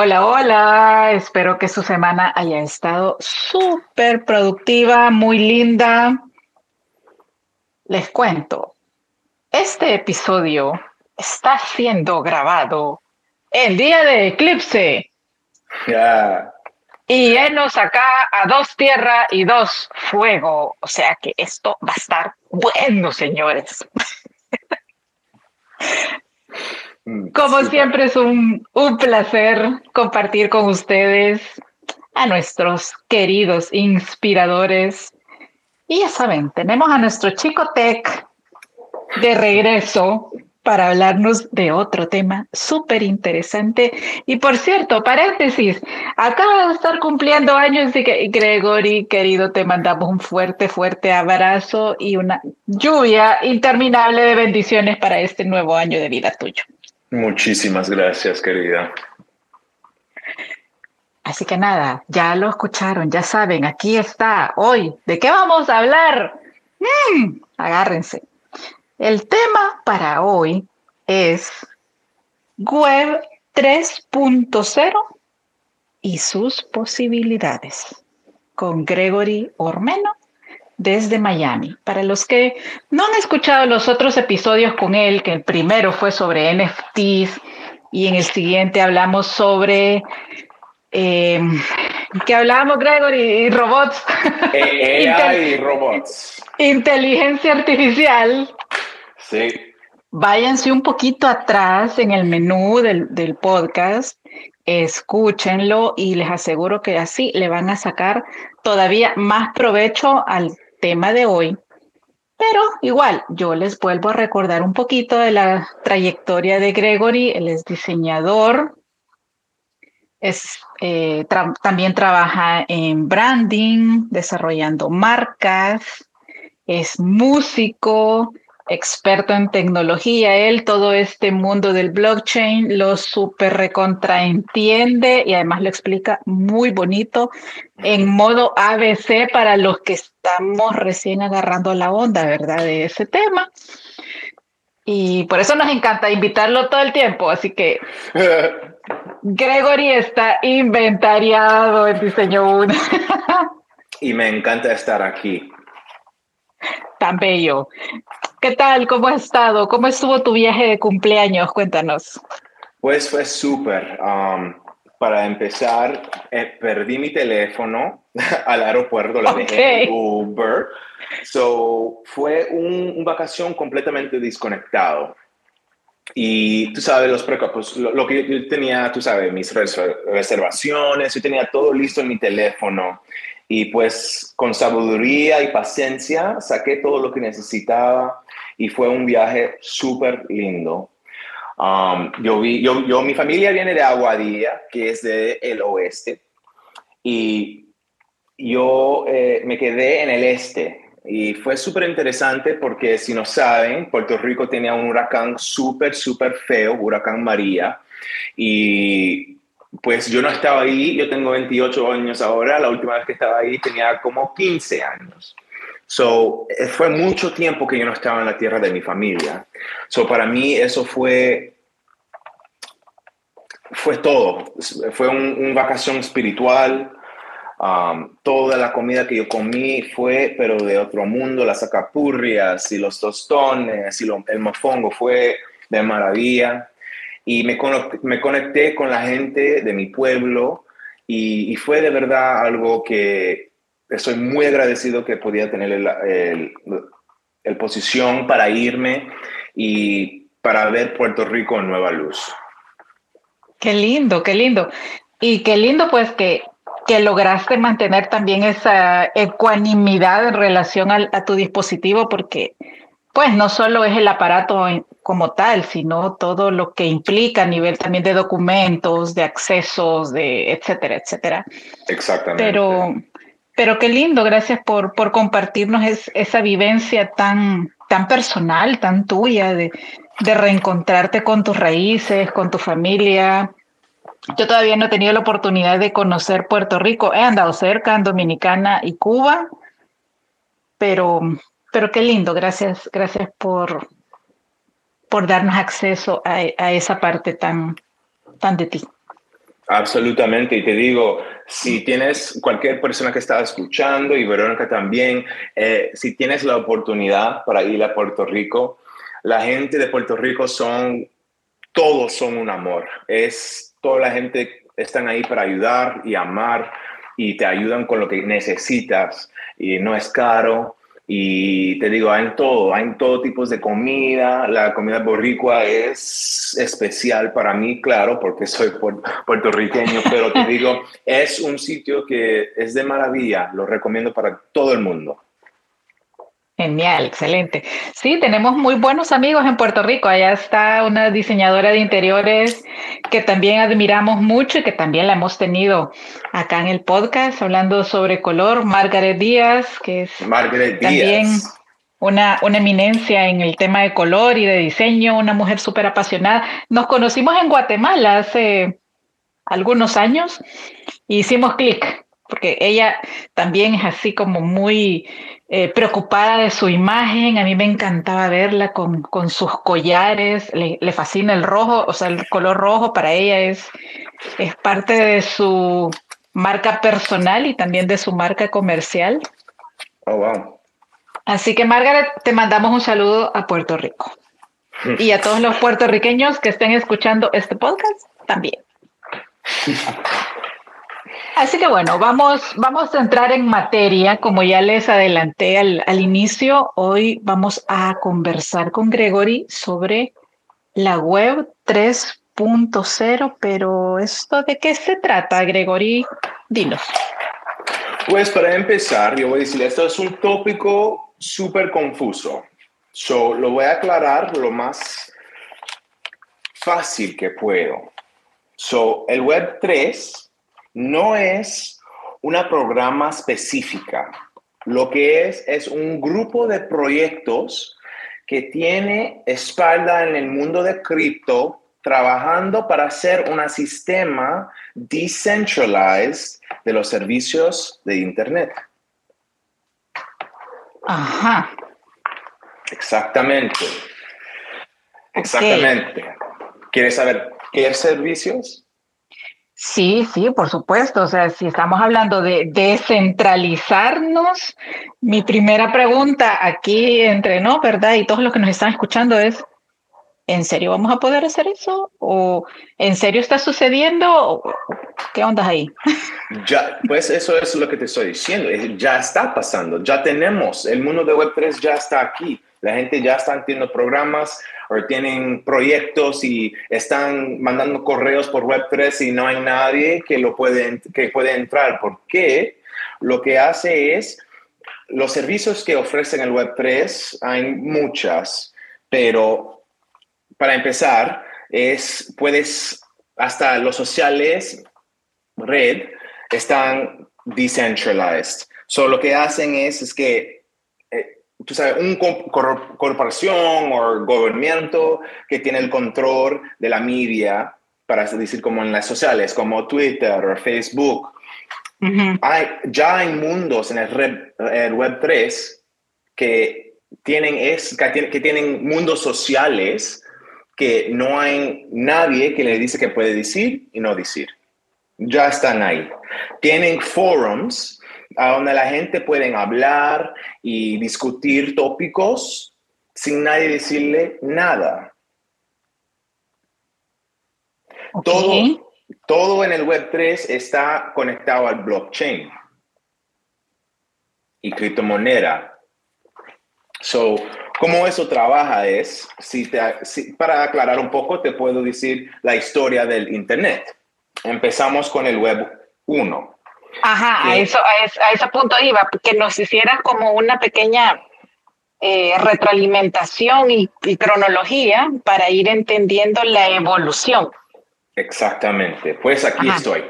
Hola, hola. Espero que su semana haya estado súper productiva, muy linda. Les cuento, este episodio está siendo grabado el día de eclipse. Ya. Y nos acá a dos tierra y dos fuego. O sea que esto va a estar bueno, señores. Mm, Como siempre es un, un placer compartir con ustedes a nuestros queridos inspiradores. Y ya saben, tenemos a nuestro chico Tech de regreso para hablarnos de otro tema súper interesante. Y por cierto, paréntesis, acaba de estar cumpliendo años, así que Gregory, querido, te mandamos un fuerte, fuerte abrazo y una lluvia interminable de bendiciones para este nuevo año de vida tuyo. Muchísimas gracias, querida. Así que nada, ya lo escucharon, ya saben, aquí está hoy. ¿De qué vamos a hablar? Mm, agárrense. El tema para hoy es Web 3.0 y sus posibilidades con Gregory Ormeno desde Miami. Para los que no han escuchado los otros episodios con él, que el primero fue sobre NFTs y en el siguiente hablamos sobre... Eh, que hablábamos, Gregory, y robots. Eh, AI y robots. inteligencia artificial. Sí. Váyanse un poquito atrás en el menú del, del podcast, escúchenlo y les aseguro que así le van a sacar todavía más provecho al tema de hoy. Pero igual, yo les vuelvo a recordar un poquito de la trayectoria de Gregory. Él es diseñador, es, eh, también trabaja en branding, desarrollando marcas, es músico, experto en tecnología. Él todo este mundo del blockchain lo súper recontraentiende y además lo explica muy bonito en modo ABC para los que estamos recién agarrando la onda, ¿verdad? De ese tema. Y por eso nos encanta invitarlo todo el tiempo. Así que Gregory está inventariado en diseño 1. y me encanta estar aquí. Tan bello. ¿Qué tal? ¿Cómo has estado? ¿Cómo estuvo tu viaje de cumpleaños? Cuéntanos. Pues fue súper. Um, para empezar, eh, perdí mi teléfono al aeropuerto, lo dejé en Uber. So, fue un, un vacación completamente desconectado. Y tú sabes, los preocupos, lo, lo que yo tenía, tú sabes, mis res- reservaciones, yo tenía todo listo en mi teléfono. Y pues con sabiduría y paciencia saqué todo lo que necesitaba y fue un viaje súper lindo. Um, yo vi, yo, yo, mi familia viene de Aguadilla, que es del el oeste, y yo eh, me quedé en el este. Y fue súper interesante porque, si no saben, Puerto Rico tenía un huracán súper, súper feo, huracán María. Y pues yo no estaba ahí, yo tengo 28 años ahora, la última vez que estaba ahí tenía como 15 años. So, eh, fue mucho tiempo que yo no estaba en la tierra de mi familia. So, para mí eso fue, fue todo. Fue un, un vacación espiritual. Um, toda la comida que yo comí fue, pero de otro mundo, las acapurrias y los tostones y lo- el mofongo fue de maravilla. Y me, me conecté con la gente de mi pueblo y, fue de verdad algo que estoy muy agradecido que podía tener el, el, posición para irme y para ver Puerto Rico en nueva luz. Qué lindo, qué lindo. Y qué lindo pues que, que lograste mantener también esa ecuanimidad en relación a tu dispositivo porque pues no solo es el aparato como tal, sino todo lo que implica a nivel también de documentos, de accesos, de etcétera, etcétera. Exactamente. Pero, pero qué lindo, gracias por, por compartirnos es- esa vivencia tan, tan personal, tan tuya, de, de reencontrarte con tus raíces, con tu familia. Yo todavía no he tenido la oportunidad de conocer Puerto Rico. He andado cerca en Dominicana y Cuba, pero, pero qué lindo. Gracias, gracias por, por darnos acceso a, a esa parte tan, tan de ti. Absolutamente, y te digo, si tienes cualquier persona que está escuchando y Verónica también, eh, si tienes la oportunidad para ir a Puerto Rico, la gente de Puerto Rico son, todos son un amor, es toda la gente están ahí para ayudar y amar y te ayudan con lo que necesitas y no es caro y te digo, hay en todo, hay en todo tipos de comida. La comida boricua es especial para mí, claro, porque soy puertorriqueño, pero te digo, es un sitio que es de maravilla. Lo recomiendo para todo el mundo. Genial, excelente. Sí, tenemos muy buenos amigos en Puerto Rico. Allá está una diseñadora de interiores que también admiramos mucho y que también la hemos tenido acá en el podcast hablando sobre color, Margaret Díaz, que es también una, una eminencia en el tema de color y de diseño, una mujer súper apasionada. Nos conocimos en Guatemala hace algunos años y hicimos clic, porque ella también es así como muy eh, preocupada de su imagen. A mí me encantaba verla con, con sus collares. Le, fascina el rojo, o sea, el color rojo para ella es, es parte de su marca personal y también de su marca comercial. Oh, wow. Así que, Margaret, te mandamos un saludo a Puerto Rico. y a todos los puertorriqueños que estén escuchando este podcast también. Así que bueno, vamos, vamos a entrar en materia. Como ya les adelanté al, al inicio, hoy vamos a conversar con Gregory sobre la web 3.0, pero ¿esto de qué se trata, Gregory? Dinos. Pues para empezar, yo voy a decir, esto es un tópico súper confuso. So, lo voy a aclarar lo más fácil que puedo. So, el Web 3 no es una programa específica. Lo que es es un grupo de proyectos que tiene espalda en el mundo de cripto trabajando para hacer un sistema decentralized de los servicios de Internet. Ajá. Exactamente. Exactamente. ¿Quieres saber qué servicios? Sí, sí, por supuesto. O sea, si estamos hablando de descentralizarnos, mi primera pregunta aquí entre no, ¿verdad? Y todos los que nos están escuchando es, ¿en serio vamos a poder hacer eso? ¿O en serio está sucediendo? ¿Qué onda ahí? Ya, pues eso es lo que te estoy diciendo. Ya está pasando, ya tenemos, el mundo de Web3 ya está aquí. La gente ya está haciendo programas o tienen proyectos y están mandando correos por Web3 y no hay nadie que lo puede, que puede entrar. porque Lo que hace es, los servicios que ofrecen el Web3, hay muchas, pero para empezar, es, puedes, hasta los sociales, red, están decentralized. So, lo que hacen es, es que tú sabes, una corporación o gobierno que tiene el control de la media, para decir como en las sociales, como Twitter o Facebook. hay, ya hay mundos en el, Web 3 que tienen, es, que tienen mundos sociales que no hay nadie que le dice que puede decir y no decir. Ya están ahí. Tienen forums a donde la gente puede hablar y discutir tópicos sin nadie decirle nada. Todo, todo en el Web3 está conectado al blockchain y criptomoneda. So, ¿Cómo eso trabaja? Es, si para aclarar un poco, te puedo decir la historia del Internet. Empezamos con el Web 1. Ajá, a, eso, a, ese punto iba, que nos hicieras como una pequeña eh, retroalimentación y, cronología para ir entendiendo la evolución. Exactamente, pues aquí estoy.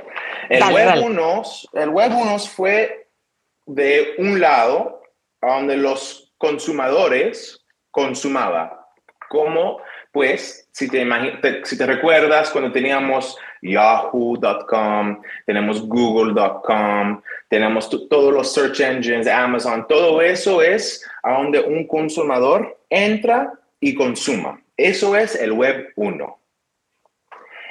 El web, 1, el web 1 fue de un lado a donde los consumadores consumaban, como pues si te, si te recuerdas cuando teníamos yahoo.com, tenemos google.com, tenemos todos los search engines, Amazon, todo eso es a donde un consumidor entra y consuma. Eso es el web 1.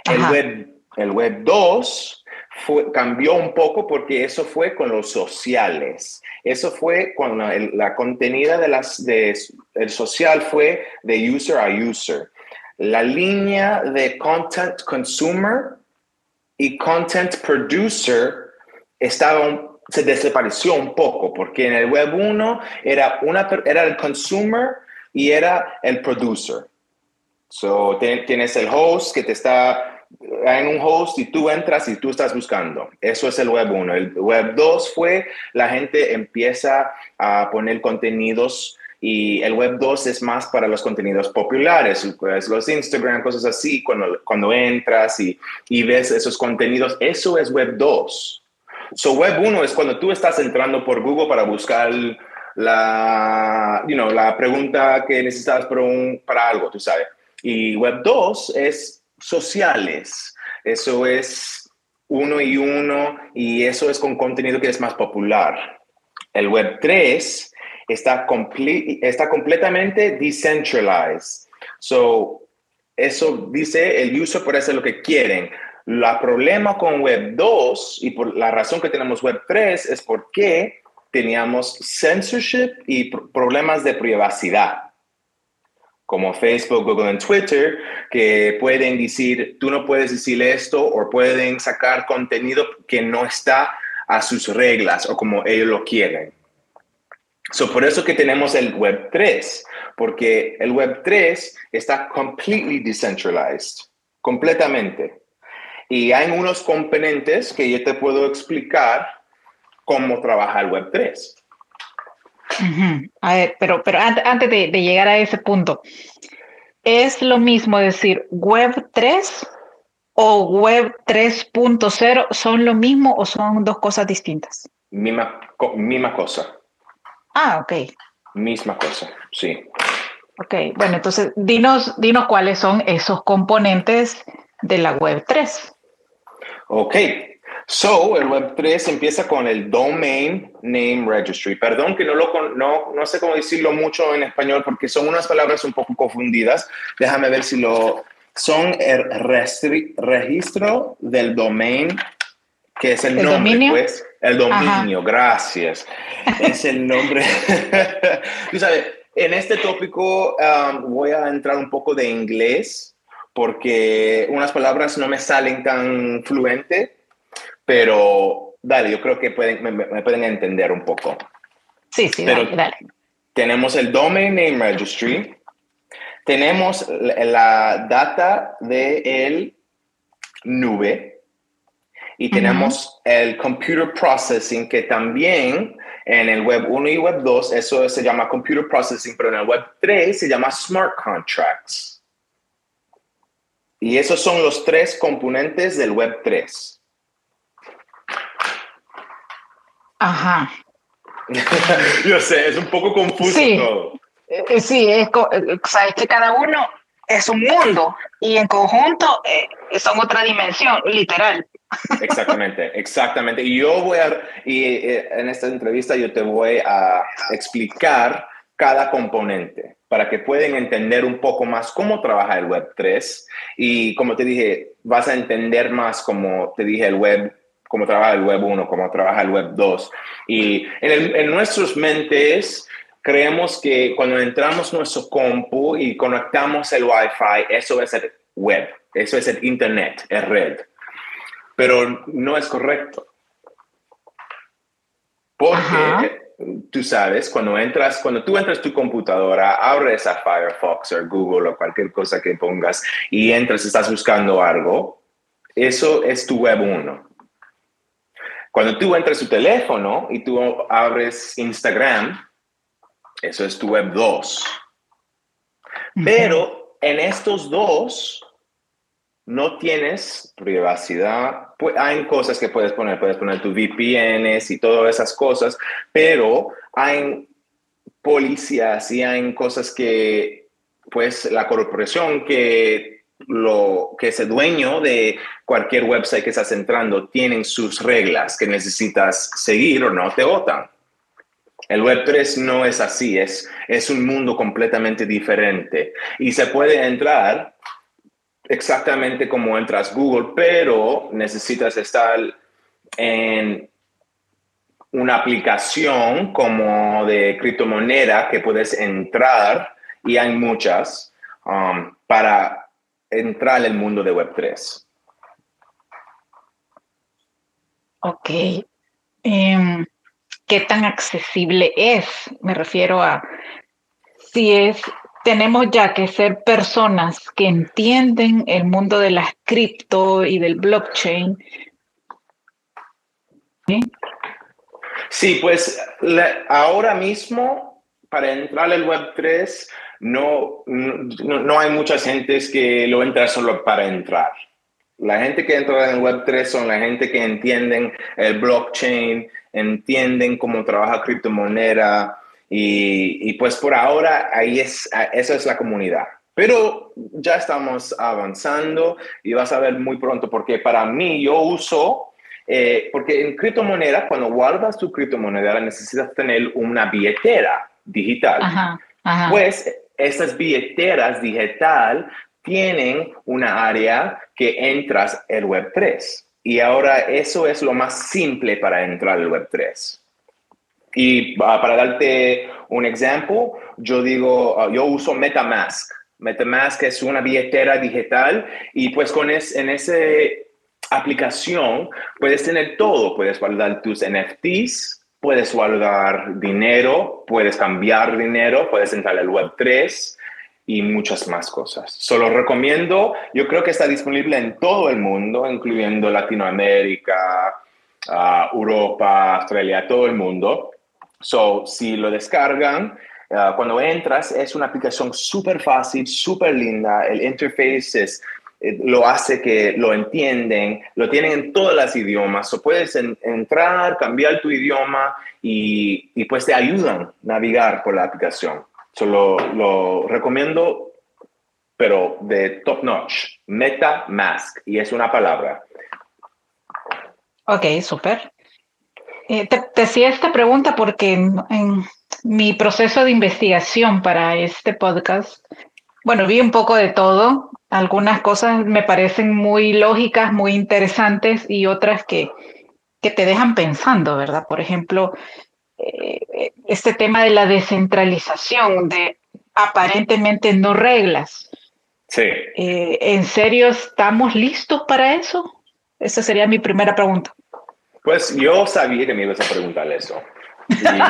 El web, El web 2 fue, cambió un poco porque eso fue con los sociales. Eso fue con la, la contenida de las de el social fue de user a user. La línea de content consumer y content producer estaba se desapareció un poco porque en el web 1 era una era el consumer y era el producer. So, tienes el host que te está en un host y tú entras y tú estás buscando. Eso es el web 1. El web 2 fue la gente empieza a poner contenidos y el web 2 es más para los contenidos populares, pues los Instagram, cosas así, cuando, cuando entras y, y ves esos contenidos, eso es web 2. So web 1 es cuando tú estás entrando por Google para buscar la, you know, la pregunta que necesitas para, un, para algo, tú sabes. Y web 2 es sociales. Eso es uno y uno y eso es con contenido que es más popular. El Web 3 está, está completamente decentralized. So, eso dice el user puede hacer lo que quieren. La problema con Web 2 y por la razón que tenemos Web 3 es porque teníamos censorship y problemas de privacidad como Facebook, Google y Twitter, que pueden decir, tú no puedes decir esto o pueden sacar contenido que no está a sus reglas o como ellos lo quieren. So, por eso que tenemos el Web 3, porque el Web 3 está completely decentralized, completamente. Y hay unos componentes que yo te puedo explicar cómo trabaja el Web 3. A ver, pero, pero antes, de, llegar a ese punto, ¿es lo mismo decir Web 3 o Web 3.0? ¿Son lo mismo o son dos cosas distintas? Misma, misma cosa. Ah, ok. Misma cosa, sí. Ok, bueno, entonces dinos, dinos cuáles son esos componentes de la Web 3. Ok, So, el Web3 empieza con el Domain Name Registry. Perdón que no, lo, no, no sé cómo decirlo mucho en español porque son unas palabras un poco confundidas. Déjame ver si lo... Son el registro del domain, que es el, ¿El nombre, dominio? pues. El dominio, gracias. es el nombre. Tú sabes, en este tópico um, voy a entrar un poco de inglés porque unas palabras no me salen tan fluente pero dale, yo creo que pueden, me, pueden entender un poco. Sí, sí, dale, dale. Tenemos el Domain Name Registry, tenemos la, data de el nube y tenemos el Computer Processing que también en el Web 1 y Web 2 eso se llama Computer Processing, pero en el Web 3 se llama Smart Contracts. Y esos son los tres componentes del Web 3. Ajá. Yo sé, es un poco confuso todo. Eh, eh, sí, es, eh, sabes que cada uno es un mundo y en conjunto son otra dimensión, literal. Exactamente, exactamente. Y yo voy a, y en esta entrevista yo te voy a explicar cada componente para que puedan entender un poco más cómo trabaja el Web3 y como te dije, vas a entender más como te dije el Web cómo trabaja el Web 1, cómo trabaja el Web 2. Y en, en nuestras mentes creemos que cuando entramos nuestro compu y conectamos el Wi-Fi, eso es el web, eso es el Internet, es red. Pero no es correcto. Porque tú sabes, cuando entras, cuando tú entras tu computadora, abres a Firefox o Google o cualquier cosa que pongas y entras, estás buscando algo, eso es tu web 1. Cuando tú entras tu teléfono y tú abres Instagram, eso es tu web 2. Pero en estos dos no tienes privacidad. Hay cosas que puedes poner, puedes poner tu VPNs y todas esas cosas, pero hay policías y hay cosas que, pues, la corporación que lo que es el dueño de cualquier website que estás entrando tienen sus reglas que necesitas seguir o no te votan. El Web3 no es así, es, es un mundo completamente diferente y se puede entrar exactamente como entras Google, pero necesitas estar en una aplicación como de criptomoneda que puedes entrar, y hay muchas, um, para entrar al mundo de Web3. Ok. Em, ¿Qué tan accesible es? Me refiero a si es, tenemos ya que ser personas que entienden el mundo de las cripto y del blockchain. ¿Sí? pues ahora mismo para entrar al Web3 no, no, no, hay muchas gentes que lo entran solo para entrar. La gente que entra en Web3 son la gente que entienden el blockchain, entienden cómo trabaja criptomoneda y, y pues por ahora ahí es, esa es la comunidad. Pero ya estamos avanzando y vas a ver muy pronto porque para mí yo uso, eh, porque en criptomoneda, cuando guardas tu criptomoneda necesitas tener una billetera digital. Pues estas billeteras digital tienen una área que entras el Web3. Y ahora eso es lo más simple para entrar al Web3. Y ah, para darte un ejemplo, yo digo, ah, yo uso MetaMask. MetaMask es una billetera digital y pues con es, en esa aplicación puedes tener todo. Puedes guardar tus NFTs, puedes guardar dinero, puedes cambiar dinero, puedes entrar al Web3 y muchas más cosas. Solo recomiendo, yo creo que está disponible en todo el mundo, incluyendo Latinoamérica, ah, Europa, Australia, todo el mundo. So, si lo descargan, ah, cuando entras es una aplicación súper fácil, súper linda, el interface es, eh, lo hace que lo entienden, lo tienen en todos los idiomas, o puedes entrar, cambiar tu idioma y, y pues te ayudan a navegar por la aplicación. Solo lo recomiendo, pero de top notch. MetaMask, y es una palabra. Ok, súper. Eh, te, hacía esta pregunta porque en, mi proceso de investigación para este podcast, bueno, vi un poco de todo. Algunas cosas me parecen muy lógicas, muy interesantes y otras que, que te dejan pensando, ¿verdad? Por ejemplo, eh, este tema de la descentralización, de aparentemente no reglas. Sí. Eh, ¿En serio estamos listos para eso? Esa sería mi primera pregunta. Pues yo sabía que me ibas a preguntar eso. ya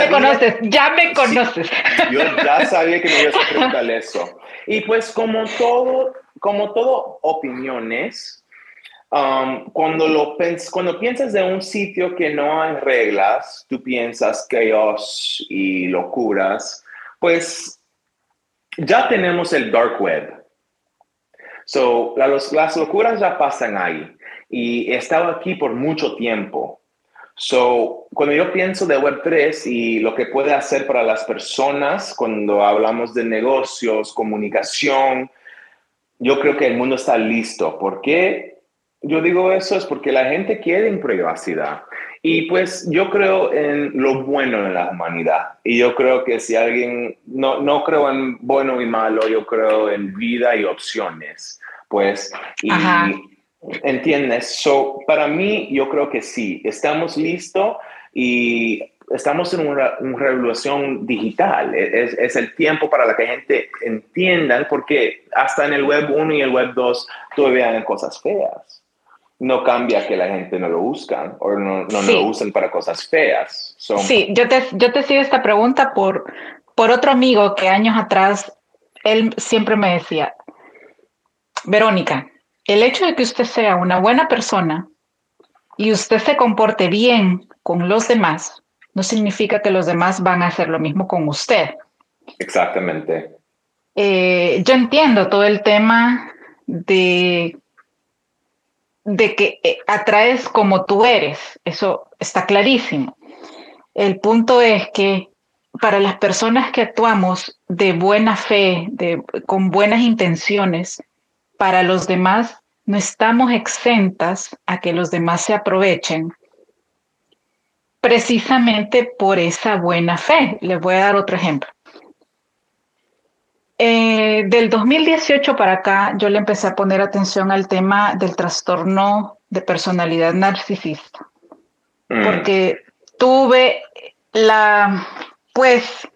me conoces, ya me conoces. yo ya sabía que me ibas a preguntar eso. Y pues como todo, como todo opiniones, Um, cuando, lo cuando piensas de un sitio que no hay reglas, tú piensas caos y locuras, pues ya tenemos el dark web. So, las locuras ya pasan ahí y he estado aquí por mucho tiempo. So, cuando yo pienso de Web3 y lo que puede hacer para las personas cuando hablamos de negocios, comunicación, yo creo que el mundo está listo. ¿Por qué? yo digo eso es porque la gente quiere en privacidad. Y pues yo creo en lo bueno en la humanidad. Y yo creo que si alguien, no, no creo en bueno y malo, yo creo en vida y opciones. Pues, y, ¿entiendes? So, para mí, yo creo que sí, estamos listos y estamos en una, revolución digital. Es, es, el tiempo para que la gente entienda, porque hasta en el web 1 y el web 2 todavía hay cosas feas no cambia que la gente no lo busca o no, no, lo usen para cosas feas. Sí, yo te, yo te sigo esta pregunta por, por otro amigo que años atrás, él siempre me decía, Verónica, el hecho de que usted sea una buena persona y usted se comporte bien con los demás, no significa que los demás van a hacer lo mismo con usted. Exactamente. Eh, yo entiendo todo el tema de de que eh, atraes como tú eres, eso está clarísimo. El punto es que para las personas que actuamos de buena fe, de, con buenas intenciones, para los demás no estamos exentas a que los demás se aprovechen precisamente por esa buena fe. Les voy a dar otro ejemplo. Eh, del 2018 para acá, yo le empecé a poner atención al tema del trastorno de personalidad narcisista, mm. porque tuve la, pues,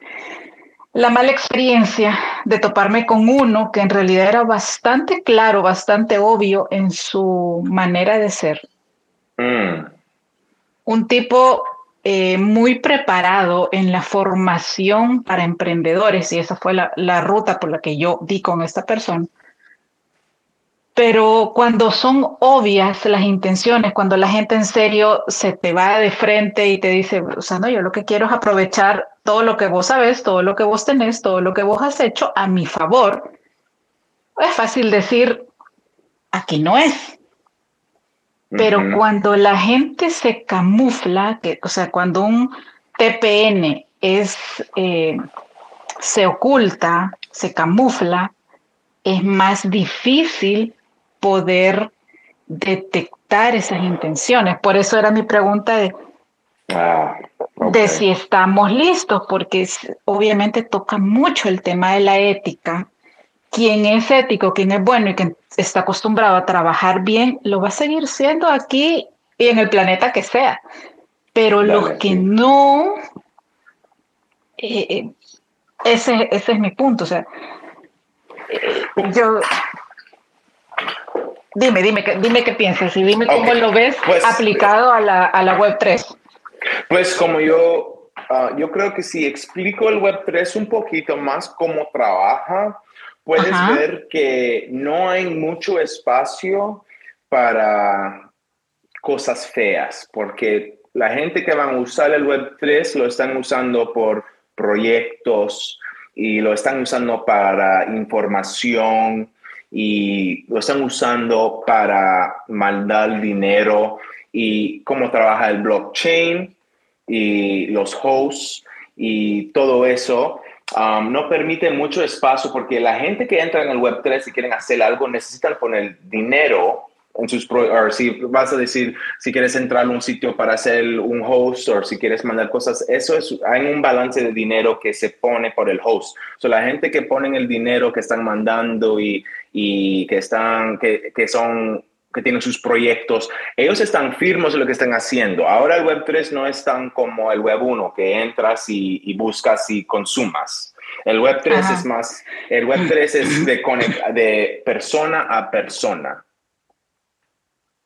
la mala experiencia de toparme con uno que en realidad era bastante claro, bastante obvio en su manera de ser. Mm. Un tipo eh, muy preparado en la formación para emprendedores y esa fue la, la ruta por la que yo di con esta persona. Pero cuando son obvias las intenciones, cuando la gente en serio se te va de frente y te dice, o sea, no, yo lo que quiero es aprovechar todo lo que vos sabes, todo lo que vos tenés, todo lo que vos has hecho a mi favor, es fácil decir, aquí no es. Pero cuando la gente se camufla, que, o sea, cuando un TPN es, eh, se oculta, se camufla, es más difícil poder detectar esas intenciones. Por eso era mi pregunta de, ah, de si estamos listos, porque obviamente toca mucho el tema de la ética. Quien es ético, quien es bueno y quien está acostumbrado a trabajar bien, lo va a seguir siendo aquí y en el planeta que sea. Pero los que no, eh, eh, ese, ese es mi punto. O sea, eh, yo Dime, dime, dime qué piensas y dime cómo lo ves pues, aplicado a la, a la Web 3. Pues como yo, ah, yo creo que si explico el Web 3 un poquito más cómo trabaja, puedes ver que no hay mucho espacio para cosas feas, porque la gente que va a usar el Web 3 lo están usando por proyectos y lo están usando para información y lo están usando para mandar dinero y cómo trabaja el blockchain y los hosts y todo eso. Um, no permite mucho espacio porque la gente que entra en el Web3 y quieren hacer algo necesitan poner dinero en sus o si vas a decir si quieres entrar a un sitio para hacer un host o si quieres mandar cosas eso es hay un balance de dinero que se pone por el host so, la gente que ponen el dinero que están mandando y, y que están que, que son que tienen sus proyectos, ellos están firmes en lo que están haciendo. Ahora el Web 3 no es tan como el Web 1, que entras y, y buscas y consumas. El Web 3 es más, el Web 3 es de, de persona a persona.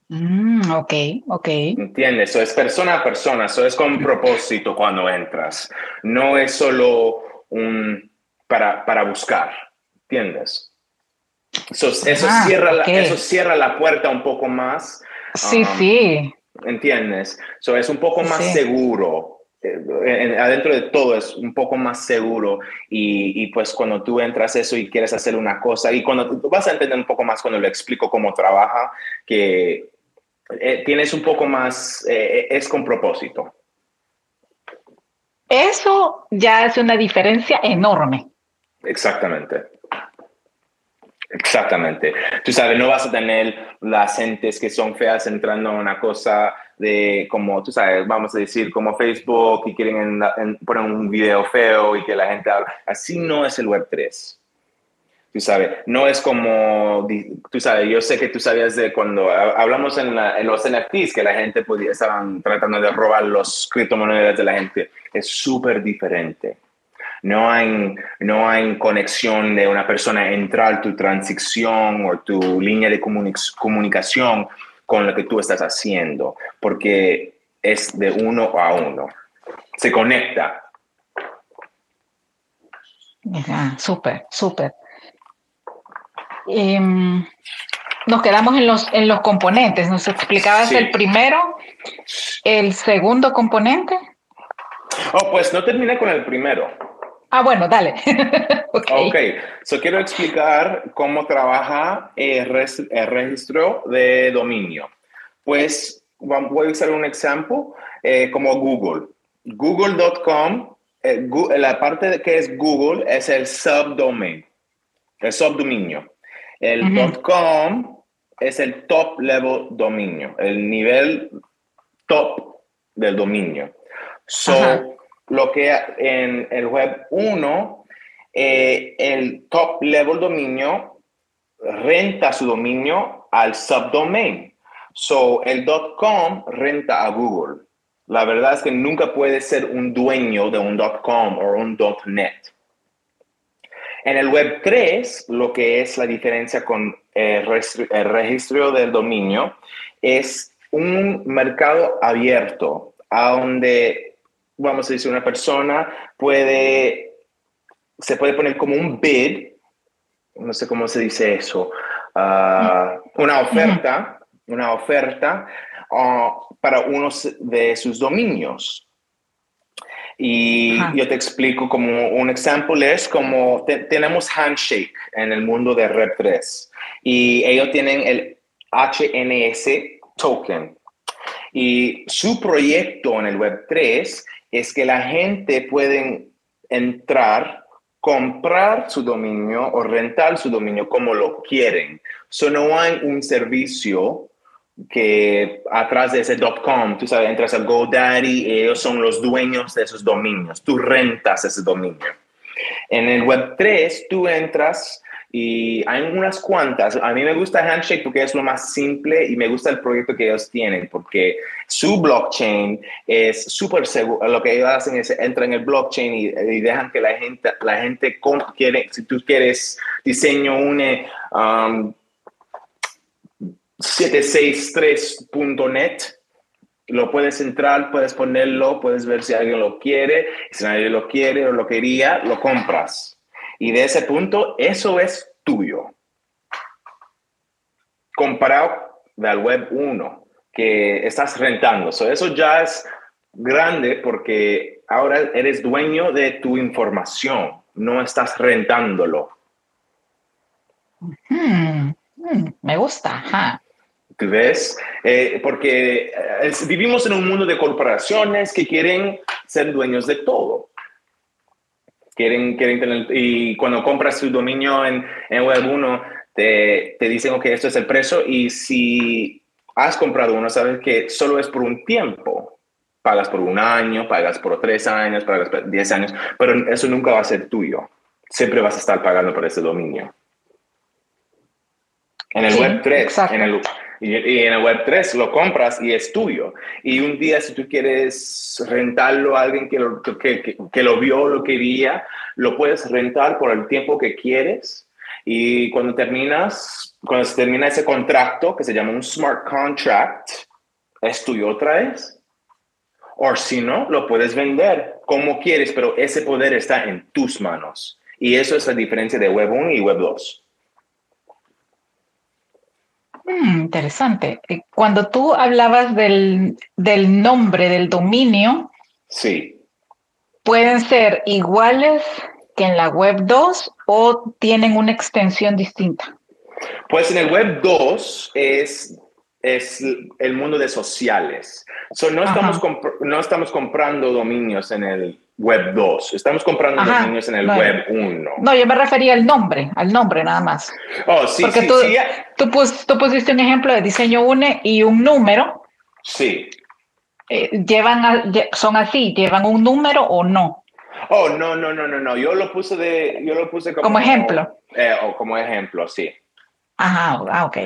Mm, ok, ok. ¿Entiendes? Eso es persona a persona, eso es con propósito cuando entras. No es solo un para, para buscar, ¿entiendes? Eso, eso ah, cierra la, eso cierra la puerta un poco más. Sí, um, sí. ¿Entiendes? Eso es un poco más seguro. Eh, adentro de todo es un poco más seguro y, y, pues cuando tú entras eso y quieres hacer una cosa y cuando tú vas a entender un poco más cuando le explico cómo trabaja, que eh, tienes un poco más, eh, eh, es con propósito. Eso ya hace una diferencia enorme. Exactamente. Exactamente. Tú sabes, no vas a tener las gentes que son feas entrando en una cosa de como, tú sabes, vamos a decir, como Facebook y quieren poner un video feo y que la gente habla. Así no es el Web 3 tú sabes, no es como, tú sabes, yo sé que tú sabías de cuando hablamos en, los NFTs que la gente podía, estaban tratando de robar los criptomonedas de la gente, es súper diferente. No hay, no hay conexión de una persona entrar tu transición o tu línea de comunicación con lo que tú estás haciendo, porque es de uno a uno. Se conecta. Súper, súper. Em, nos quedamos en los, en los componentes. ¿Nos explicabas el primero, el segundo componente? Oh, pues no terminé con el primero. Ah, bueno, dale. ok. Ok, so quiero explicar cómo trabaja el, registro de dominio. Pues voy a usar un ejemplo eh, como Google. Google.com, eh, la parte de que es Google es el subdomain, el subdominio. El .com es el top level dominio, el nivel top del dominio. So, lo que en el web 1 eh, el top level dominio renta su dominio al subdomain. So, el .com renta a Google. La verdad es que nunca puede ser un dueño de un .com o un .net. En el Web 3, lo que es la diferencia con el registro del dominio es un mercado abierto, a donde, vamos a decir, una persona puede, se puede poner como un bid, no sé cómo se dice eso, ah, una oferta, una oferta ah, para uno de sus dominios. Y yo te explico como un ejemplo es como tenemos Handshake en el mundo de Red 3 y ellos tienen el HNS token. Y su proyecto en el Web3 es que la gente puede entrar, comprar su dominio o rentar su dominio como lo quieren. So no hay un servicio que atrás de ese .com, tú sabes, entras a GoDaddy, ellos son los dueños de esos dominios, tú rentas ese dominio. En el Web3, tú entras y hay unas cuantas. A mí me gusta Handshake porque es lo más simple y me gusta el proyecto que ellos tienen porque su blockchain es súper seguro. Lo que ellos hacen es entran en el blockchain y, dejan que la gente, la gente quiere, si tú quieres diseño une um, 763.net, lo puedes entrar, puedes ponerlo, puedes ver si alguien lo quiere, si nadie lo quiere o lo quería, lo compras y de ese punto, eso es tuyo. Comparado al web 1 que estás rentando. eso ya es grande porque ahora eres dueño de tu información, no estás rentándolo. Hmm, hmm, me gusta. ¿Tú ves? Eh, porque eh, vivimos en un mundo de corporaciones que quieren ser dueños de todo quieren, quieren tener, y cuando compras tu dominio en, en Web 1, te, te dicen, ok, esto es el precio, y si has comprado uno, sabes que solo es por un tiempo. Pagas por un año, pagas por tres años, pagas por diez años, pero eso nunca va a ser tuyo. Siempre vas a estar pagando por ese dominio. En el Web 3, en el, y, en el Web 3 lo compras y es tuyo. Y un día si tú quieres rentarlo a alguien que lo, que, que, lo vio, lo quería, lo puedes rentar por el tiempo que quieres. Y cuando terminas, cuando se termina ese contrato, que se llama un smart contract, es tuyo otra vez. O si no, lo puedes vender como quieres, pero ese poder está en tus manos. Y eso es la diferencia de Web 1 y Web 2. Mm, interesante. Eh, cuando tú hablabas del, del nombre del dominio, sí. ¿pueden ser iguales que en la web 2 o tienen una extensión distinta? Pues en el web 2 es, es el mundo de sociales. no, estamos no estamos comprando dominios en el Web 2. Estamos comprando dominios en el Web 1. No, yo me refería al nombre, al nombre nada más. Oh, sí, Porque sí, tú, sí. Tú, tú, pusiste un ejemplo de diseño UNE y un número. Sí. Eh, llevan son así, llevan un número o no. Oh, no, no, no, no, no. Yo lo puse de, yo lo puse como, como ejemplo. Eh, o como ejemplo, sí. Ajá, ah, ok.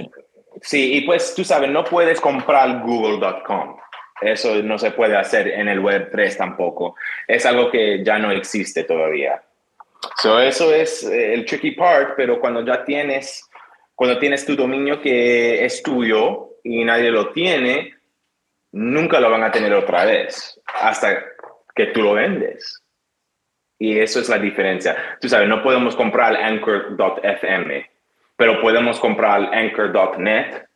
Sí, y pues tú sabes, no puedes comprar google.com. Eso no se puede hacer en el Web 3 tampoco. Es algo que ya no existe todavía. So, eso es eh, el tricky part, pero cuando ya tienes, cuando tienes tu dominio que es tuyo y nadie lo tiene, nunca lo van a tener otra vez hasta que tú lo vendes. Y eso es la diferencia. Tú sabes, no podemos comprar anchor.fm, pero podemos comprar anchor.net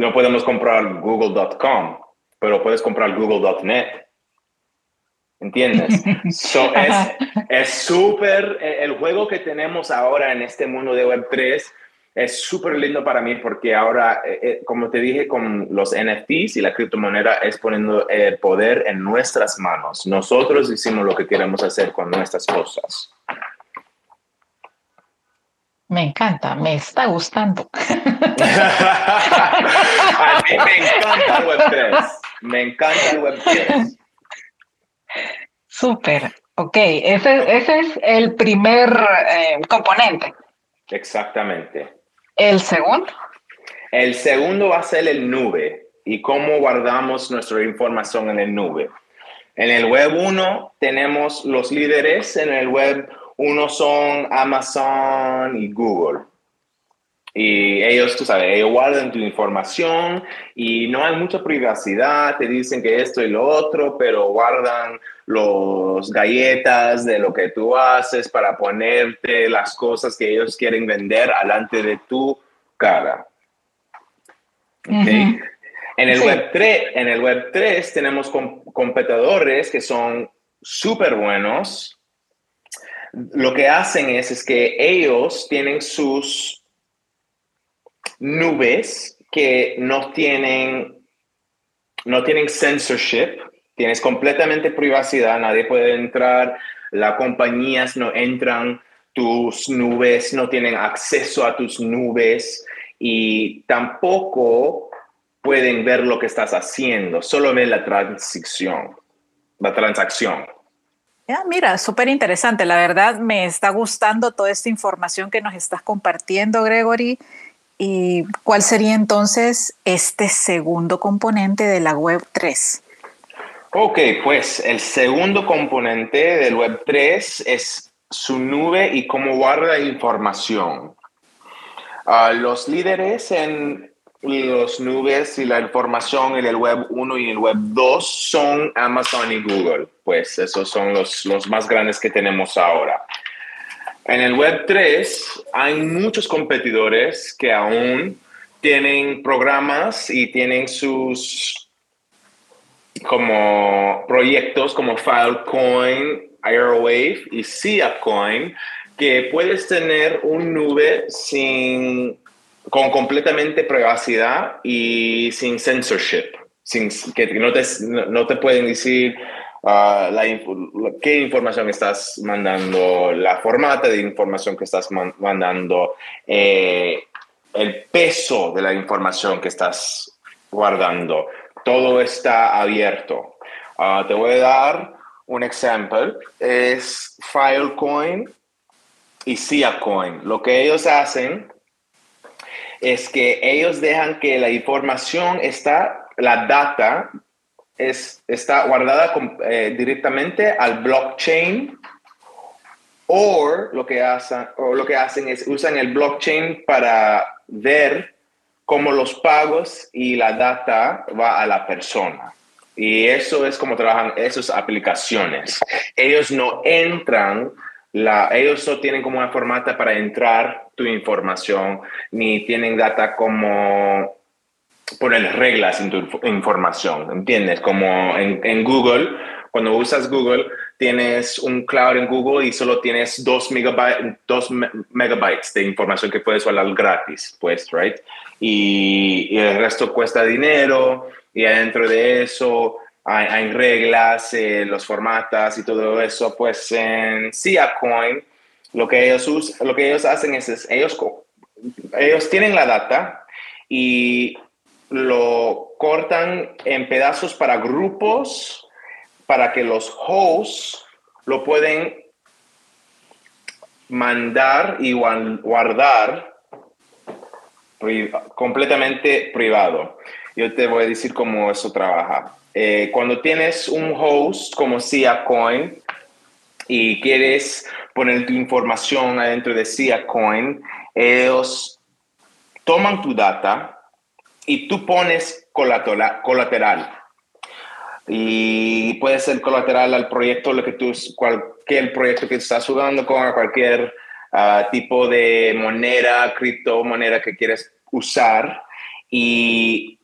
no podemos comprar google.com, pero puedes comprar google.net. ¿Entiendes? es súper, eh, el juego que tenemos ahora en este mundo de Web3 es súper lindo para mí porque ahora, eh, eh, como te dije, con los NFTs y la criptomoneda es poniendo el poder en nuestras manos. Nosotros hicimos lo que queremos hacer con nuestras cosas. Me encanta, me está gustando. A mí me encanta el Web3. Me encanta el Web3. Súper. Ok, ese, ese es el primer eh, componente. Exactamente. ¿El segundo? El segundo va a ser el nube y cómo guardamos nuestra información en el nube. En el web 1 tenemos los líderes, en el web 1 son Amazon y Google. Y ellos, tú sabes, ellos guardan tu información y no hay mucha privacidad, te dicen que esto y lo otro, pero guardan los galletas de lo que tú haces para ponerte las cosas que ellos quieren vender delante de tu cara. En el, web 3, en el web 3 tenemos competidores que son súper buenos. Lo que hacen es, es que ellos tienen sus nubes que no tienen, no tienen censorship, tienes completamente privacidad, nadie puede entrar, las compañías no entran, tus nubes no tienen acceso a tus nubes y tampoco pueden ver lo que estás haciendo, solo ven la transacción, la transacción. Ya, mira, súper interesante. La verdad me está gustando toda esta información que nos estás compartiendo, Gregory. ¿Y cuál sería entonces este segundo componente de la Web 3? Ok, pues el segundo componente del Web 3 es su nube y cómo guarda información. Uh, los líderes en las nubes y la información en el Web 1 y el Web 2 son Amazon y Google. Pues esos son los, los más grandes que tenemos ahora. En el Web 3 hay muchos competidores que aún tienen programas y tienen sus como proyectos como Filecoin, Airwave y SiaCoin que puedes tener un nube sin con completamente privacidad y sin censorship, sin que no te, no te pueden decir Ah, la, qué información estás mandando, la formata de información que estás mandando, eh, el peso de la información que estás guardando. Todo está abierto. Ah, te voy a dar un ejemplo. Es Filecoin y SiaCoin. Lo que ellos hacen es que ellos dejan que la información está, la data es, está guardada eh, directamente al blockchain o lo, que hacen, o lo que hacen es usan el blockchain para ver cómo los pagos y la data va a la persona. Y eso es como trabajan esas aplicaciones. Ellos no entran, la, ellos no tienen como una formata para entrar tu información, ni tienen data como poner reglas en tu información, ¿entiendes? Como en, Google, cuando usas Google, tienes un cloud en Google y solo tienes dos, megabytes, dos megabytes de información que puedes hablar gratis, pues, right? Y, el resto cuesta dinero y adentro de eso hay, reglas, eh, los formatas y todo eso, pues en SiaCoin, lo que ellos, lo que ellos hacen es, es ellos, ellos tienen la data y lo cortan en pedazos para grupos para que los hosts lo pueden mandar y guardar completamente privado. Yo te voy a decir cómo eso trabaja. Eh, cuando tienes un host como SiaCoin y quieres poner tu información adentro de SiaCoin, ellos toman tu data, y tú pones colateral. Y puede ser colateral al proyecto, lo que tú, cualquier proyecto que estás jugando con, cualquier ah, tipo de moneda, criptomoneda que quieres usar. Y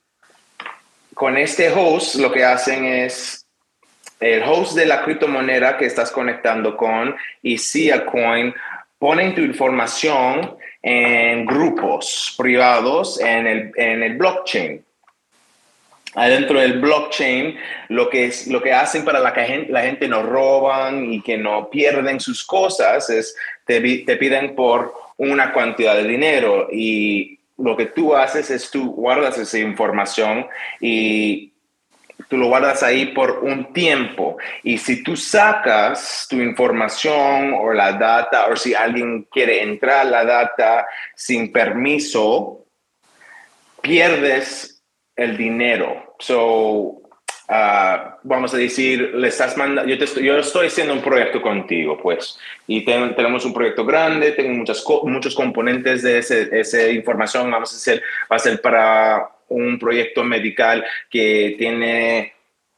con este host lo que hacen es el host de la criptomoneda que estás conectando con y Coin ponen tu información en grupos privados en el, en el blockchain. Adentro del blockchain, lo que, es, lo que hacen para la que gente, la gente no roban y que no pierden sus cosas es te, te piden por una cantidad de dinero y lo que tú haces es tú guardas esa información y tú lo guardas ahí por un tiempo. Y si tú sacas tu información o la data, o si alguien quiere entrar la data sin permiso, pierdes el dinero. So, uh, vamos a decir, le estás mandando, yo, yo estoy haciendo un proyecto contigo, pues, y tenemos un proyecto grande, tengo muchas, muchos componentes de esa información, vamos a hacer, va a ser para un proyecto medical que tiene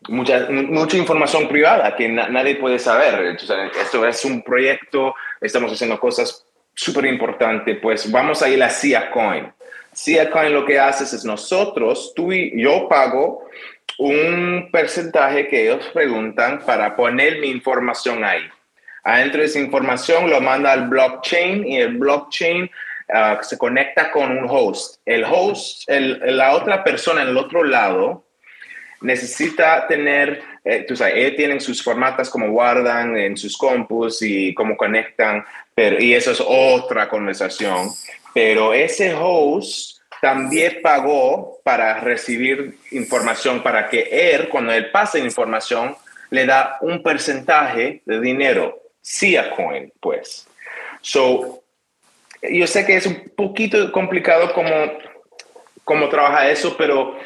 mucha, mucha información privada que nadie puede saber. esto es un proyecto, estamos haciendo cosas súper importantes, pues vamos a ir a CIA Coin. CIA Coin lo que hace es nosotros, tú y yo pago un porcentaje que ellos preguntan para poner mi información ahí. Adentro de esa información lo manda al blockchain y el blockchain Ah, se conecta con un host. El host, la otra persona en el otro lado, necesita tener, eh, tú sabes, ellos tienen sus formatos como guardan en sus compus y cómo conectan, pero, y eso es otra conversación. Pero ese host también pagó para recibir información, para que él, cuando él pase información, le da un porcentaje de dinero, a Coin, pues. So, yo sé que es un poquito complicado cómo, cómo trabaja eso, pero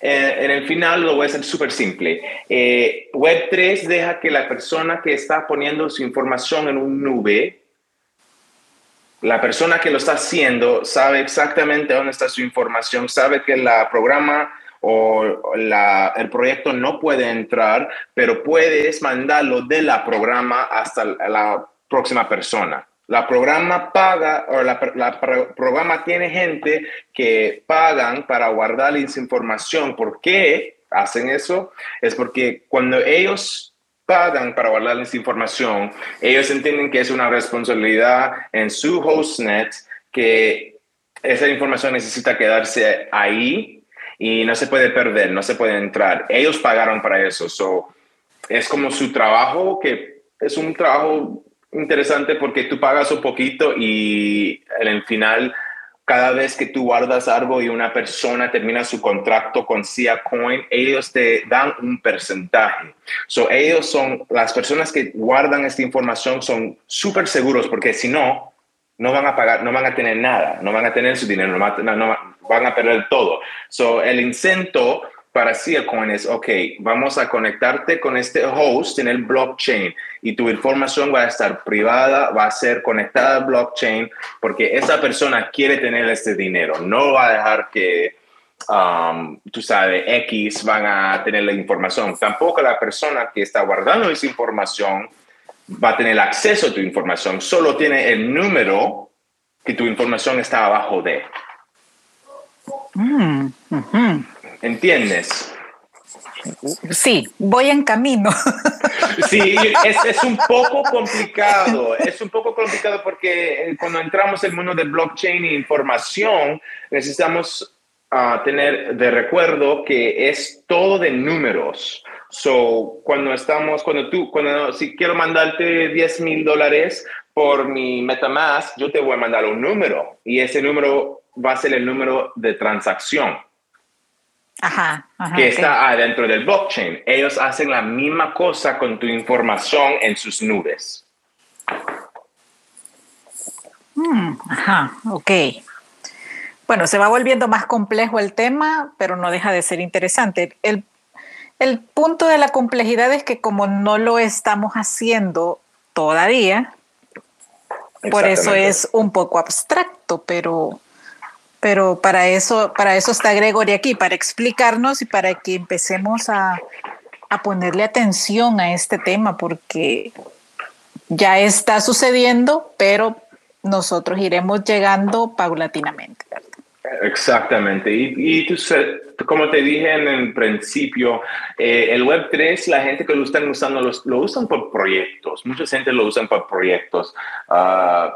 eh, en el final lo voy a hacer súper simple. Eh, Web3 deja que la persona que está poniendo su información en un nube, la persona que lo está haciendo sabe exactamente dónde está su información, sabe que la programa o la, el proyecto no puede entrar, pero puedes mandarlo de la programa hasta la próxima persona. La programa paga, o la, programa tiene gente que pagan para guardar esa información. ¿Por qué hacen eso? Es porque cuando ellos pagan para guardar esa información, ellos entienden que es una responsabilidad en su hostnet que esa información necesita quedarse ahí y no se puede perder, no se puede entrar. Ellos pagaron para eso. So, es como su trabajo, que es un trabajo interesante porque tú pagas un poquito y en el final, cada vez que tú guardas algo y una persona termina su contrato con Cia Coin, ellos te dan un porcentaje. So, ellos son, las personas que guardan esta información son súper seguros porque si no, no van a pagar, no van a tener nada, no van a tener su dinero, no, van a perder todo. So, el incento para Coin es, ok, vamos a conectarte con este host en el blockchain y tu información va a estar privada, va a ser conectada al blockchain porque esa persona quiere tener este dinero, no va a dejar que, um, tú sabes, X van a tener la información. Tampoco la persona que está guardando esa información va a tener acceso a tu información, solo tiene el número que tu información está abajo de. Mm, ¿Entiendes? Sí, voy en camino. Sí, es, un poco complicado, es un poco complicado porque eh, cuando entramos en el mundo de blockchain e información, necesitamos ah, tener de recuerdo que es todo de números. So, cuando estamos, cuando tú, cuando si quiero mandarte 10 mil dólares por mi MetaMask, yo te voy a mandar un número y ese número va a ser el número de transacción que está adentro del blockchain. Ellos hacen la misma cosa con tu información en sus nubes. Mm, ajá, ok. Bueno, se va volviendo más complejo el tema, pero no deja de ser interesante. El, el punto de la complejidad es que como no lo estamos haciendo todavía, por eso es un poco abstracto, pero pero para eso, para eso está Gregory aquí, para explicarnos y para que empecemos a, ponerle atención a este tema, porque ya está sucediendo, pero nosotros iremos llegando paulatinamente. Exactamente. Y, y tú, como te dije en el principio, eh, el Web3, la gente que lo están usando, lo usan por proyectos. Mucha gente lo usan por proyectos. Uh,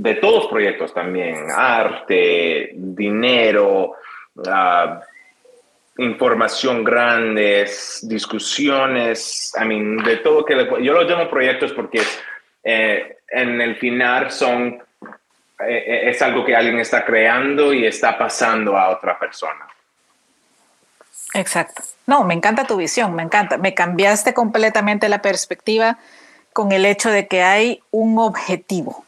de todos proyectos también, arte, dinero, ah, información grandes, discusiones, I mean, de todo que yo lo llamo proyectos porque eh, en el final son eh, eh, es algo que alguien está creando y está pasando a otra persona. Exacto. No, me encanta tu visión, me encanta. Me cambiaste completamente la perspectiva con el hecho de que hay un objetivo.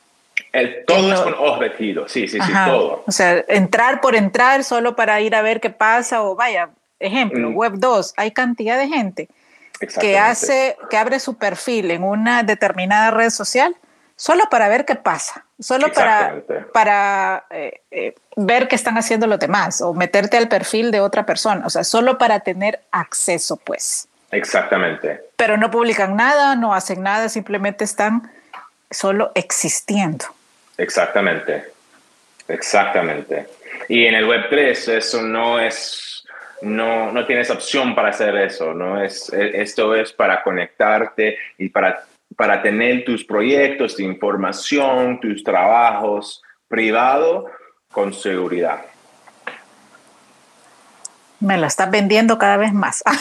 El, todo es con objetivo, sí, sí, sí, todo. O sea, entrar por entrar solo para ir a ver qué pasa o vaya, ejemplo, mm. Web 2, hay cantidad de gente que hace, que abre su perfil en una determinada red social solo para ver qué pasa, solo para, para eh, eh, ver qué están haciendo los demás o meterte al perfil de otra persona, o sea, solo para tener acceso, pues. Exactamente. Pero no publican nada, no hacen nada, simplemente están solo existiendo. Exactamente, exactamente. Y en el Web3 eso no es, no, no tienes opción para hacer eso, ¿no? Es, esto es para conectarte y para, para tener tus proyectos, tu información, tus trabajos privados con seguridad. Me la estás vendiendo cada vez más.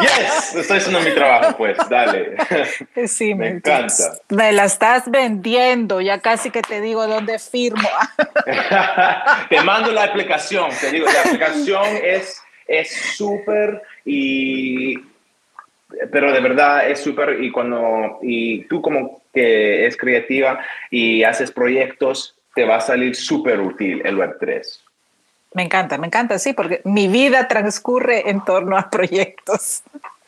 yes, estoy haciendo mi trabajo, pues, dale. Sí, me, encanta. Me la estás vendiendo, ya casi que te digo dónde firmo. te mando la aplicación, te digo, la aplicación es súper y pero de verdad es súper y cuando y tú como que es creativa y haces proyectos te va a salir súper útil el Web3. Me encanta, me encanta, sí, porque mi vida transcurre en torno a proyectos.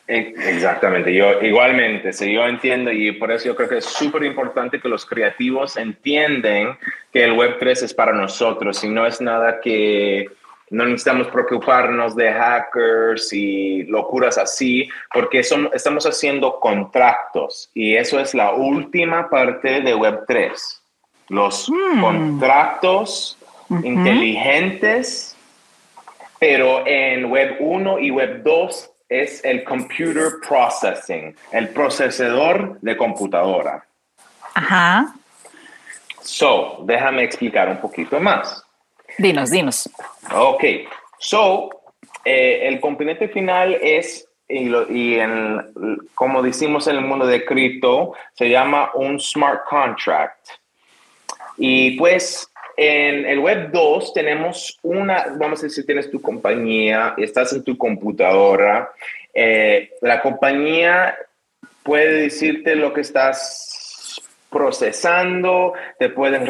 Exactamente, yo igualmente, sí, yo entiendo y por eso yo creo que es súper importante que los creativos entienden que el Web3 es para nosotros y no es nada que no necesitamos preocuparnos de hackers y locuras así, porque estamos haciendo contratos y eso es la última parte de Web3. Los hmm. contratos inteligentes, pero en Web 1 y Web 2 es el computer processing, el procesador de computadora. Ajá. So, déjame explicar un poquito más. Dinos, dinos. Ok. So, eh, el componente final es, y, en, como decimos en el mundo de cripto, se llama un smart contract. Y pues en el web 2 tenemos una, vamos a decir, tienes tu compañía, estás en tu computadora, eh, la compañía puede decirte lo que estás procesando, te pueden,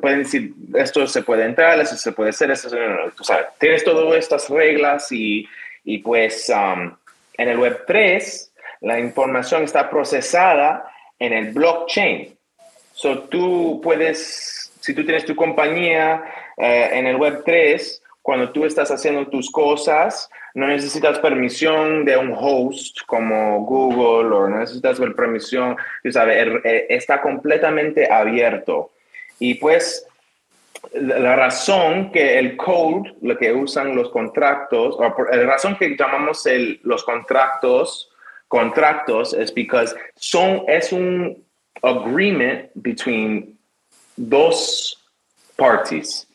pueden decir esto se puede entrar, esto se puede hacer, esto tú sabes, tienes todas estas reglas y, y pues um, en el web 3 la información está procesada en el blockchain. So tú puedes si tú tienes tu compañía eh, en el Web 3, cuando tú estás haciendo tus cosas, no necesitas permisión de un host como Google o no necesitas permisión, tú sabes, er, eh, está completamente abierto. Y pues la razón que el code, lo que usan los contratos, o la razón que llamamos el, los contratos, contratos es porque son, es un agreement between dos parties.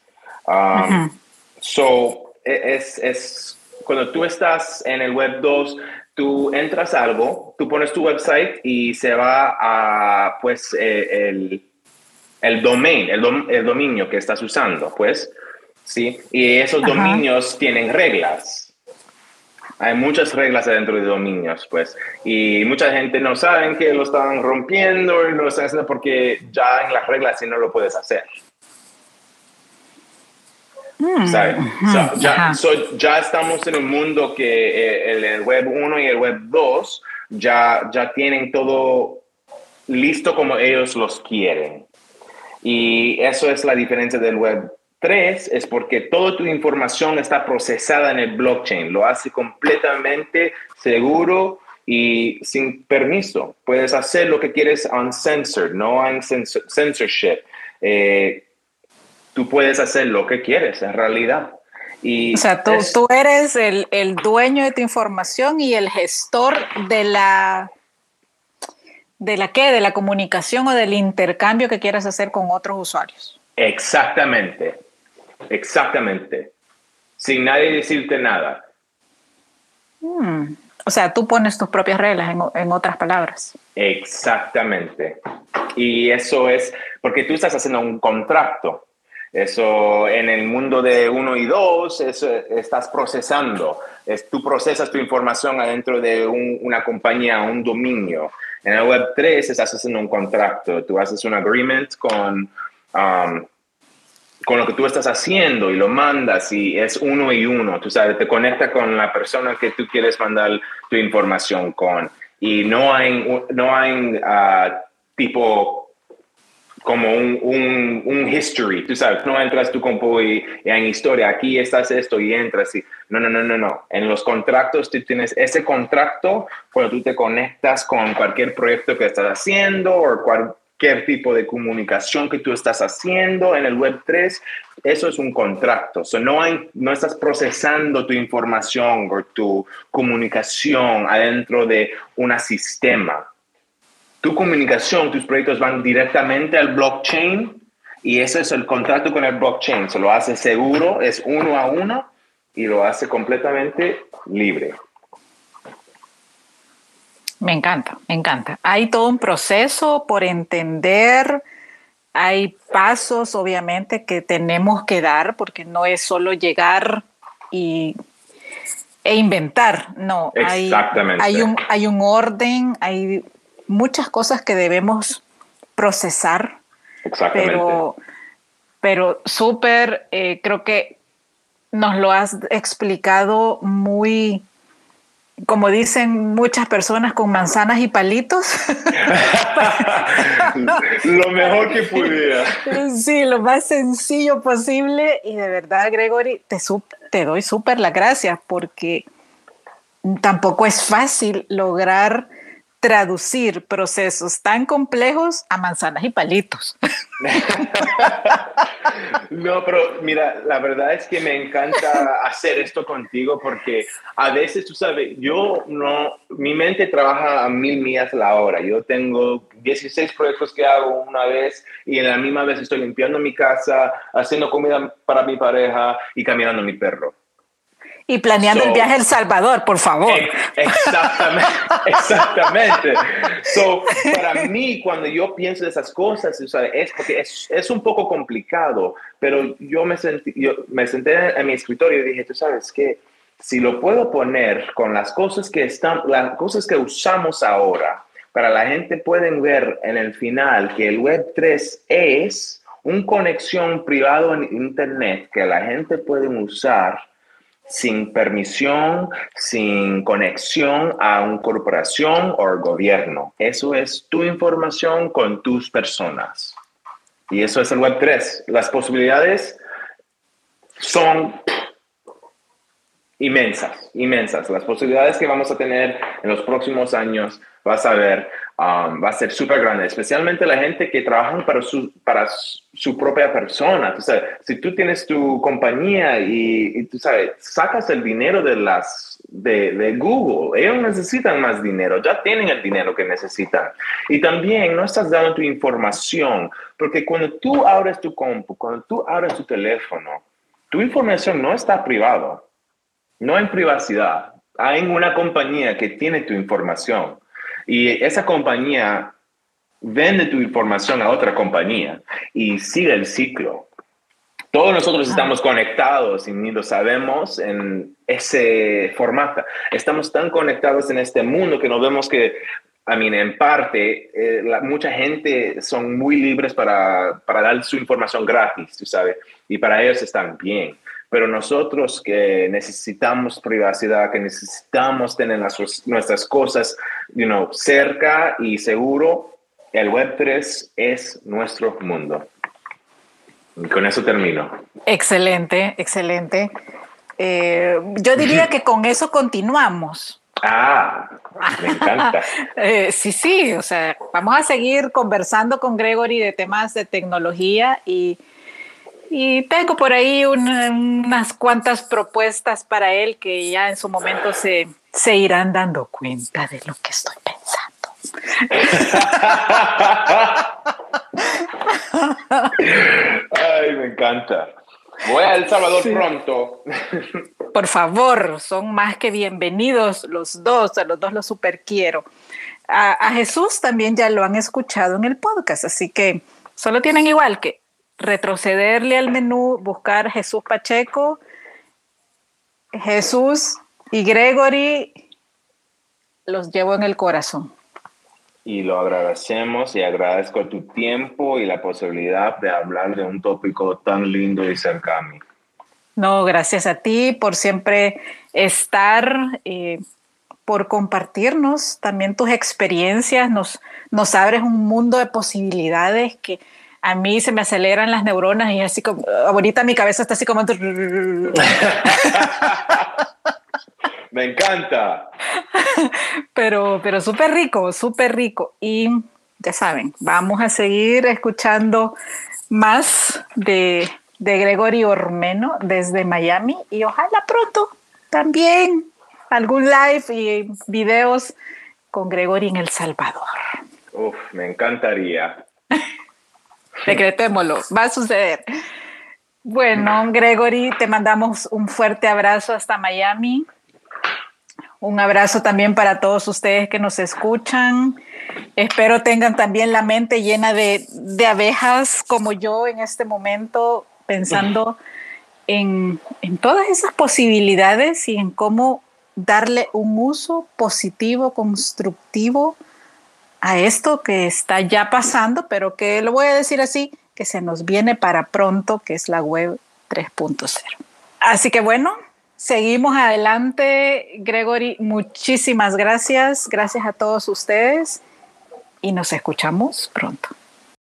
Um, so, e, es, es, cuando tú estás en el web 2, tú entras algo, tú pones tu website y se va a, pues, eh, el, el domain, el, el, dominio que estás usando, pues, ¿sí? Y esos dominios tienen reglas. Hay muchas reglas dentro de dominios, pues, y mucha gente no sabe que lo están rompiendo y no lo están haciendo porque ya en las reglas sí no lo puedes hacer. Mm, ya, ya, estamos en un mundo que eh, el, web 1 y el web 2 ya, ya tienen todo listo como ellos los quieren. Y eso es la diferencia del web Tres es porque toda tu información está procesada en el blockchain, lo hace completamente seguro y sin permiso. Puedes hacer lo que quieres uncensored, no censorship. Eh, tú puedes hacer lo que quieres en realidad. Y o sea, tú, tú eres el, el, dueño de tu información y el gestor de la... ¿De la qué? De la comunicación o del intercambio que quieras hacer con otros usuarios. Exactamente. Exactamente. Sin nadie decirte nada. Hmm. O sea, tú pones tus propias reglas, en, otras palabras. Exactamente. Y eso es porque tú estás haciendo un contrato. Eso en el mundo de uno y dos, eso estás procesando. Es, tú procesas tu información adentro de una compañía, un dominio. En el Web 3 estás haciendo un contrato, tú haces un agreement con, um, con lo que tú estás haciendo y lo mandas y es uno y uno, tú sabes, te conecta con la persona que tú quieres mandar tu información con y no hay, no hay ah, tipo como un, un, un, history, tú sabes, no entras tu compu y, y, en historia, aquí estás esto y entras y no, no, no, no, no. En los contratos tú tienes ese contrato cuando tú te conectas con cualquier proyecto que estás haciendo o cualquier tipo de comunicación que tú estás haciendo en el Web 3, eso es un contrato. So, no, hay, no estás procesando tu información o tu comunicación adentro de un sistema tu comunicación, tus proyectos van directamente al blockchain y ese es el contrato con el blockchain. Se lo hace seguro, es uno a uno y lo hace completamente libre. Me encanta, me encanta. Hay todo un proceso por entender, hay pasos obviamente que tenemos que dar porque no es solo llegar y, e inventar, no. Exactamente. Hay, hay, un, hay un orden, hay muchas cosas que debemos procesar. Exactamente. Pero, pero súper, eh, creo que nos lo has explicado muy, como dicen muchas personas, con manzanas y palitos. lo mejor que pudiera. Sí, lo más sencillo posible. Y de verdad, Gregory, te, te doy súper las gracias porque tampoco es fácil lograr traducir procesos tan complejos a manzanas y palitos. No, pero mira, la verdad es que me encanta hacer esto contigo porque a veces, tú sabes, yo no, mi mente trabaja a mil millas la hora. Yo tengo 16 proyectos que hago una vez y en la misma vez estoy limpiando mi casa, haciendo comida para mi pareja y caminando mi perro. Y planeando el viaje a El Salvador, por favor. Exactamente, exactamente. So, para mí, cuando yo pienso de esas cosas, es porque es, es, un poco complicado, pero yo me, sentí, yo me senté en mi escritorio y dije, tú sabes qué, si lo puedo poner con las cosas que están, las cosas que usamos ahora, para la gente pueden ver en el final que el Web 3 es una conexión privada en Internet que la gente puede usar sin permisión, sin conexión a una corporación o gobierno. Eso es tu información con tus personas. Y eso es el Web 3. Las posibilidades son inmensas, inmensas. Las posibilidades que vamos a tener en los próximos años, vas a ver, um, va a ser súper grande, especialmente la gente que trabaja para su, para su propia persona. Tú sabes, si tú tienes tu compañía y, tú sabes, sacas el dinero de las de, de, Google, ellos necesitan más dinero, ya tienen el dinero que necesitan. Y también no estás dando tu información, porque cuando tú abres tu compu, cuando tú abres tu teléfono, tu información no está privada no en privacidad. Hay una compañía que tiene tu información y esa compañía vende tu información a otra compañía y sigue el ciclo. Todos nosotros ah. estamos conectados y ni lo sabemos en ese formato. Estamos tan conectados en este mundo que nos vemos que, a mí, en parte, eh, mucha gente son muy libres para, para dar su información gratis, tú sabes, y para ellos están bien. Pero nosotros que necesitamos privacidad, que necesitamos tener nuestras cosas you know, cerca y seguro, el Web3 es nuestro mundo. Y con eso termino. Excelente, excelente. Eh, yo diría que con eso continuamos. Ah, me encanta. Eh, sí, sí, o sea, vamos a seguir conversando con Gregory de temas de tecnología y y tengo por ahí unas cuantas propuestas para él que ya en su momento se, se irán dando cuenta de lo que estoy pensando. Ay, me encanta. Voy a El Salvador pronto. Por favor, son más que bienvenidos los dos, a los dos los super quiero. A, a Jesús también ya lo han escuchado en el podcast, así que solo tienen igual que retrocederle al menú, buscar Jesús Pacheco, Jesús y Gregory, los llevo en el corazón. Y lo agradecemos y agradezco tu tiempo y la posibilidad de hablar de un tópico tan lindo y cercano. No, gracias a ti por siempre estar, eh, por compartirnos también tus experiencias, nos, nos abres un mundo de posibilidades que a mí se me aceleran las neuronas y así como, ahorita mi cabeza está así como... me encanta. Pero, pero súper rico, súper rico. Y ya saben, vamos a seguir escuchando más de, de Gregory Ormeno desde Miami y ojalá pronto también algún live y videos con Gregory en El Salvador. Uf, me encantaría. Decretémoslo, va a suceder. Bueno, Gregory, te mandamos un fuerte abrazo hasta Miami. Un abrazo también para todos ustedes que nos escuchan. Espero tengan también la mente llena de, abejas como yo en este momento, pensando en, en todas esas posibilidades y en cómo darle un uso positivo, constructivo a esto que está ya pasando, pero que lo voy a decir así, que se nos viene para pronto, que es la web 3.0. Así que bueno, seguimos adelante. Gregory, muchísimas gracias. Gracias a todos ustedes y nos escuchamos pronto.